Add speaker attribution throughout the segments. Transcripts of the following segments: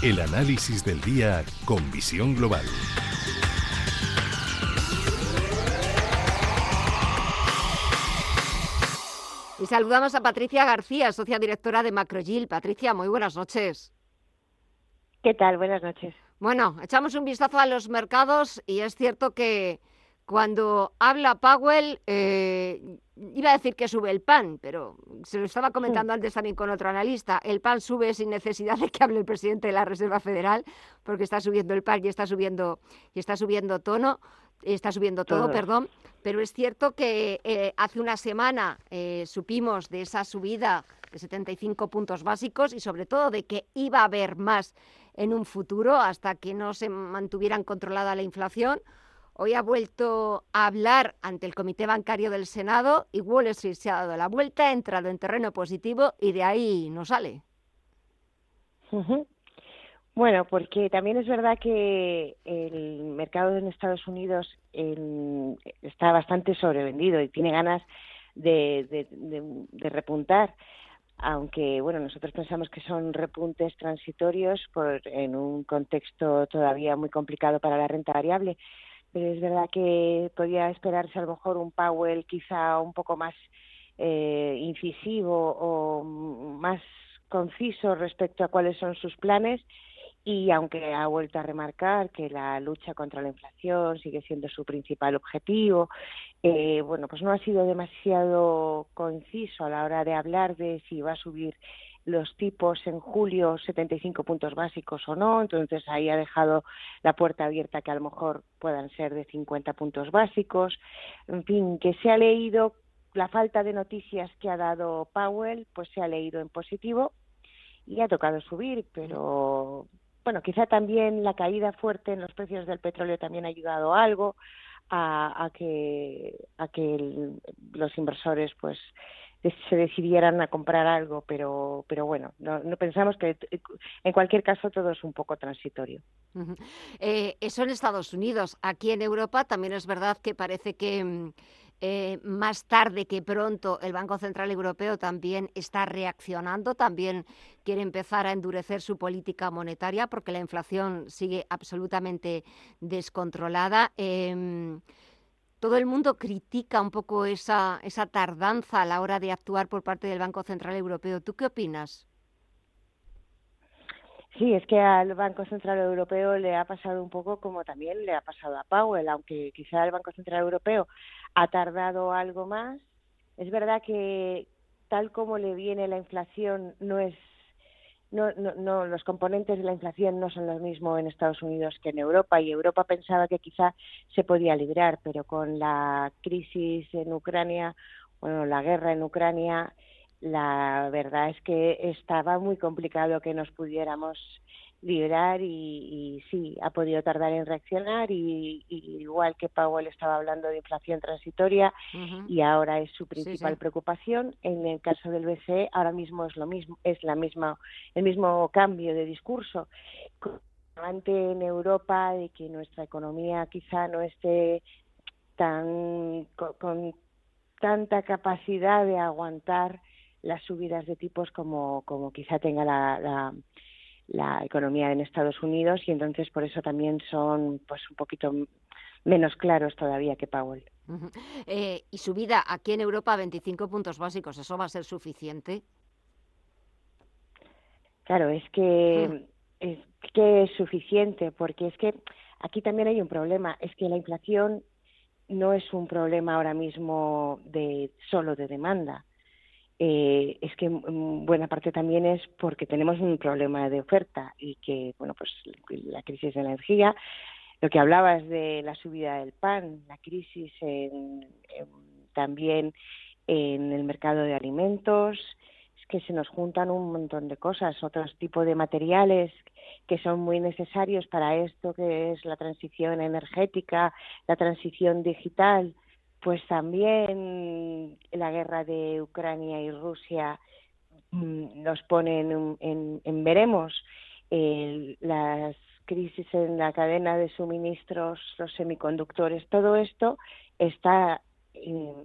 Speaker 1: El análisis del día con visión global.
Speaker 2: Y saludamos a Patricia García, socia directora de Macrogil. Patricia, muy buenas noches.
Speaker 3: ¿Qué tal? Buenas noches.
Speaker 2: Bueno, echamos un vistazo a los mercados y es cierto que cuando habla Powell, eh, iba a decir que sube el pan, pero se lo estaba comentando antes también con otro analista, el pan sube sin necesidad de que hable el presidente de la Reserva Federal, porque está subiendo el pan y está subiendo, y está subiendo tono, está subiendo todo, perdón, pero es cierto que eh, hace una semana eh, supimos de esa subida de 75 puntos básicos y sobre todo de que iba a haber más en un futuro hasta que no se mantuvieran controlada la inflación. Hoy ha vuelto a hablar ante el Comité Bancario del Senado y Wall Street se ha dado la vuelta, ha entrado en terreno positivo y de ahí no sale.
Speaker 3: Bueno, porque también es verdad que el mercado en Estados Unidos está bastante sobrevendido y tiene ganas de, repuntar aunque bueno nosotros pensamos que son repuntes transitorios por, en un contexto todavía muy complicado para la renta variable es verdad que podía esperarse a lo mejor un Powell quizá un poco más eh, incisivo o más conciso respecto a cuáles son sus planes. Y aunque ha vuelto a remarcar que la lucha contra la inflación sigue siendo su principal objetivo, eh, bueno, pues no ha sido demasiado conciso a la hora de hablar de si va a subir los tipos en julio 75 puntos básicos o no, entonces ahí ha dejado la puerta abierta que a lo mejor puedan ser de 50 puntos básicos. En fin, que se ha leído la falta de noticias que ha dado Powell, pues se ha leído en positivo y ha tocado subir, pero bueno, quizá también la caída fuerte en los precios del petróleo también ha ayudado algo a, que a que los inversores pues se decidieran a comprar algo, pero, pero bueno, no, pensamos que en cualquier caso todo es un poco transitorio.
Speaker 2: Eh, eso en Estados Unidos. Aquí en Europa también es verdad que parece que mm, eh, más tarde que pronto el Banco Central Europeo también está reaccionando, también quiere empezar a endurecer su política monetaria porque la inflación sigue absolutamente descontrolada. Em, todo el mundo critica un poco esa, esa tardanza a la hora de actuar por parte del Banco Central Europeo. ¿Tú qué opinas?
Speaker 3: Sí, es que al Banco Central Europeo le ha pasado un poco como también le ha pasado a Powell, aunque quizá el Banco Central Europeo ha tardado algo más. Es verdad que tal como le viene la inflación no es no, no, no, los componentes de la inflación no son los mismos en Estados Unidos que en Europa y Europa pensaba que quizá se podía librar, pero con la crisis en Ucrania, bueno, la guerra en Ucrania, la verdad es que estaba muy complicado que nos pudiéramos liberar y, sí, ha podido tardar en reaccionar y, igual que Powell estaba hablando de inflación transitoria y ahora es su principal preocupación, en el caso del BCE ahora mismo es lo mismo, es la misma, el mismo cambio de discurso. Ante en Europa de que nuestra economía quizá no esté tan con, tanta capacidad de aguantar las subidas de tipos como, como quizá tenga la la economía en Estados Unidos y entonces por eso también son pues un poquito menos claros todavía que Powell.
Speaker 2: eh, y subida aquí en Europa a 25 puntos básicos, ¿eso va a ser suficiente?
Speaker 3: Claro, es que, es que es suficiente porque es que aquí también hay un problema, es que la inflación no es un problema ahora mismo de solo de demanda eh, es que buena parte también es porque tenemos un problema de oferta y que, bueno, pues la crisis de energía, lo que hablabas de la subida del pan, la crisis en, también en el mercado de alimentos, es que se nos juntan un montón de cosas, otros tipos de materiales que son muy necesarios para esto que es la transición energética, la transición digital, pues también la guerra de Ucrania y Rusia mm, nos pone en, veremos las crisis en la cadena de suministros, los semiconductores, todo esto está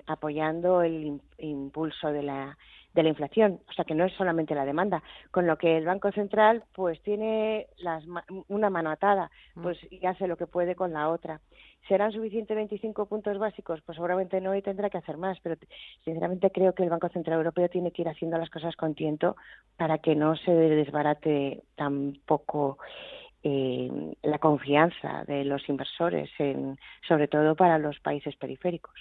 Speaker 3: apoyando el impulso de la, de la inflación, o sea que no es solamente la demanda, con lo que el Banco Central pues tiene las, una mano atada, mm. pues y hace lo que puede con la otra. ¿Serán suficientes 25 puntos básicos? Pues seguramente no y tendrá que hacer más, pero sinceramente creo que el Banco Central Europeo tiene que ir haciendo las cosas con tiento para que no se desbarate tampoco eh, la confianza de los inversores, en, sobre todo para los países periféricos.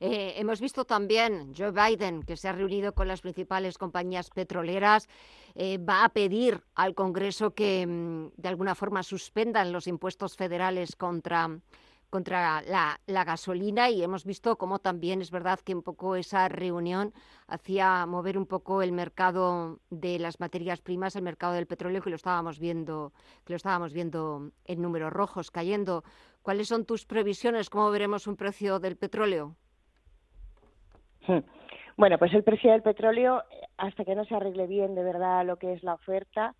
Speaker 2: Eh, hemos visto también Joe Biden, que se ha reunido con las principales compañías petroleras, eh, va a pedir al Congreso que mm, de alguna forma suspendan los impuestos federales contra contra la, gasolina y hemos visto cómo también es verdad que un poco esa reunión hacía mover un poco el mercado de las materias primas, el mercado del petróleo que lo estábamos viendo, que lo estábamos viendo en números rojos cayendo. ¿Cuáles son tus previsiones? ¿Cómo veremos un precio del petróleo?
Speaker 3: Hmm. Bueno, pues el precio del petróleo, hasta que no se arregle bien de verdad lo que es la oferta,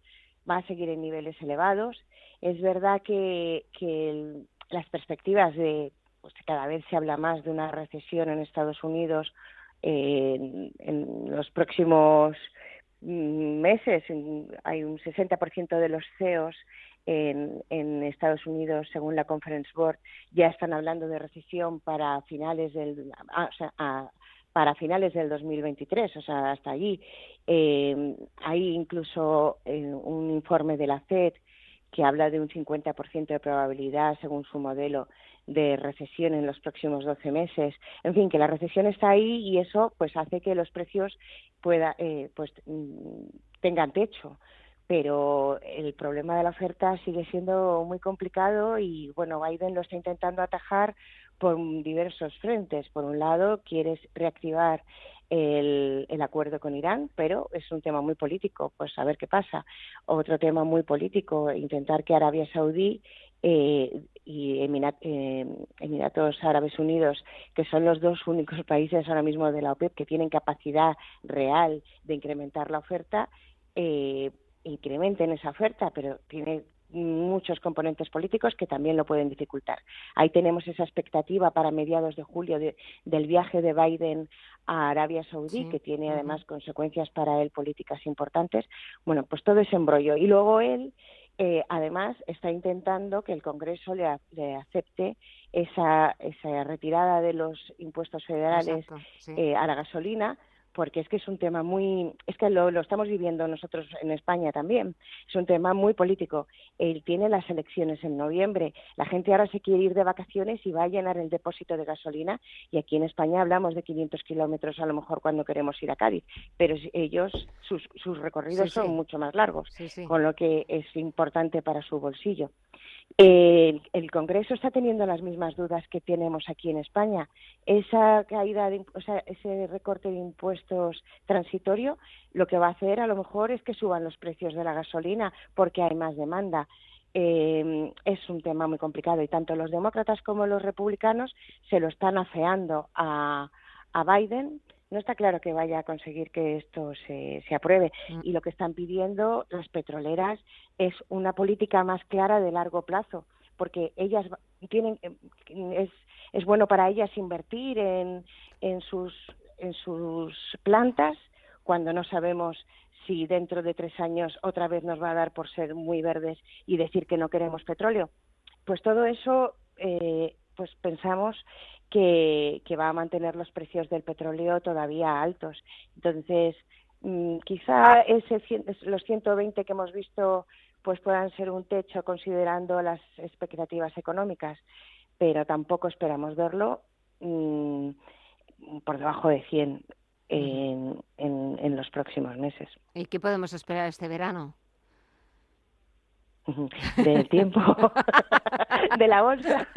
Speaker 3: va a seguir en niveles elevados. Es verdad que, que las perspectivas de pues cada vez se habla más de una recesión en Estados Unidos en, los próximos mm, meses hay un 60% de los CEOs en, Estados Unidos, según la Conference Board, ya están hablando de recesión para finales del ah, para finales del 2023, o sea, hasta allí. Eh, hay incluso eh, un informe de la FED que habla de un 50% de probabilidad, según su modelo, de recesión en los próximos 12 meses. En fin, que la recesión está ahí y eso pues hace que los precios pueda, eh, pues mm, tengan techo. Pero el problema de la oferta sigue siendo muy complicado y bueno, Biden lo está intentando atajar por diversos frentes. Por un lado, quiere reactivar el, el, acuerdo con Irán, pero es un tema muy político, pues a ver qué pasa. Otro tema muy político, intentar que Arabia Saudí eh, y eh, Emiratos Árabes Unidos, que son los dos únicos países ahora mismo de la OPEP que tienen capacidad real de incrementar la oferta, eh, incrementen esa oferta, pero tiene muchos componentes políticos que también lo pueden dificultar. Ahí tenemos esa expectativa para mediados de julio del viaje de Biden a Arabia Saudí, que tiene además consecuencias para él políticas importantes. Bueno, pues todo ese embrollo. Y luego él, eh, además, está intentando que el Congreso le, acepte esa, esa retirada de los impuestos federales eh, a la gasolina, porque es que es un tema muy, es que lo, estamos viviendo nosotros en España también, es un tema muy político. Él tiene las elecciones en noviembre, la gente ahora se quiere ir de vacaciones y va a llenar el depósito de gasolina. Y aquí en España hablamos de 500 kilómetros a lo mejor cuando queremos ir a Cádiz, pero ellos, sus, sus recorridos son mucho más largos, con lo que es importante para su bolsillo. El, Congreso está teniendo las mismas dudas que tenemos aquí en España. Esa caída, de, o sea, ese recorte de impuestos transitorio, lo que va a hacer a lo mejor es que suban los precios de la gasolina porque hay más demanda. Eh, es un tema muy complicado y tanto los demócratas como los republicanos se lo están afeando a, a Biden no está claro que vaya a conseguir que esto se, se apruebe. Mm. Y lo que están pidiendo las petroleras es una política más clara de largo plazo, porque ellas tienen, eh, es, es bueno para ellas invertir en, en, sus, en sus plantas cuando no sabemos si dentro de tres años otra vez nos va a dar por ser muy verdes y decir que no queremos petróleo. Pues todo eso, eh, pues pensamos que, va a mantener los precios del petróleo todavía altos. Entonces, mm, quizá ese, los 120 que hemos visto pues puedan ser un techo considerando las expectativas económicas, pero tampoco esperamos verlo mm, por debajo de 100 en, en, en, los próximos meses.
Speaker 2: ¿Y qué podemos esperar este verano?
Speaker 3: del tiempo, de la bolsa,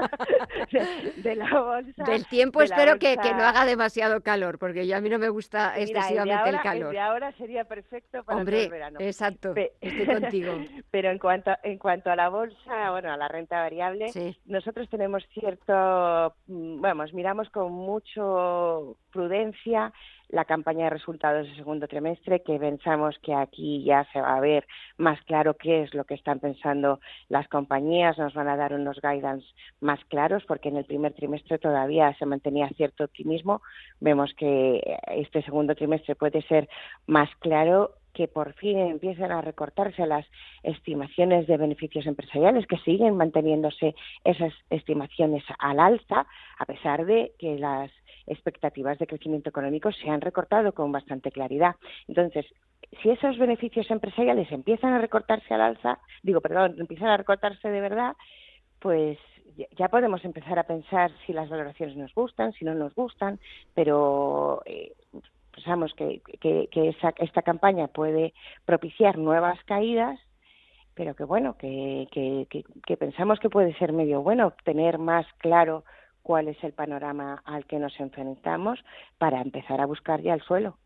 Speaker 3: de, la bolsa.
Speaker 2: Del tiempo espero que, que, no haga demasiado calor, porque yo a mí no me gusta excesivamente
Speaker 3: el,
Speaker 2: calor.
Speaker 3: El de ahora sería perfecto para
Speaker 2: Hombre,
Speaker 3: el verano.
Speaker 2: exacto, estoy contigo.
Speaker 3: Pero en cuanto, en cuanto a la bolsa, bueno, a la renta variable, nosotros tenemos cierto, mm, vamos, miramos con mucho prudencia la campaña de resultados del segundo trimestre, que pensamos que aquí ya se va a ver más claro qué es lo que están pensando las compañías, nos van a dar unos guidance más claros, porque en el primer trimestre todavía se mantenía cierto optimismo. Vemos que este segundo trimestre puede ser más claro que por fin empiezan a recortarse las estimaciones de beneficios empresariales, que siguen manteniéndose esas estimaciones al alza, a pesar de que las expectativas de crecimiento económico se han recortado con bastante claridad. Entonces, si esos beneficios empresariales empiezan a recortarse al alza, digo, perdón, empiezan a recortarse de verdad, pues ya podemos empezar a pensar si las valoraciones nos gustan, si no nos gustan, pero eh, pensamos que, que, esta campaña puede propiciar nuevas caídas, pero que bueno, que, que, pensamos que puede ser medio bueno tener más claro cuál es el panorama al que nos enfrentamos para empezar a buscar ya el suelo.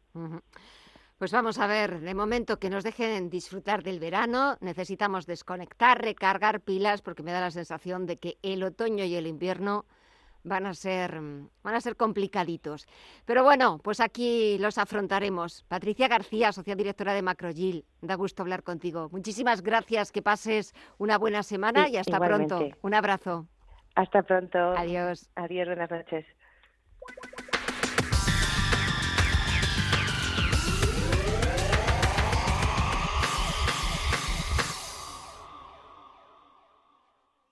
Speaker 2: Pues vamos a ver, de momento que nos dejen disfrutar del verano, necesitamos desconectar, recargar pilas, porque me da la sensación de que el otoño y el invierno van a ser, van a ser complicaditos. Pero bueno, pues aquí los afrontaremos. Patricia García, socia directora de Macrogil, da gusto hablar contigo. Muchísimas gracias, que pases una buena semana y hasta pronto. Un abrazo.
Speaker 3: Hasta pronto.
Speaker 2: Adiós.
Speaker 3: Adiós, buenas noches.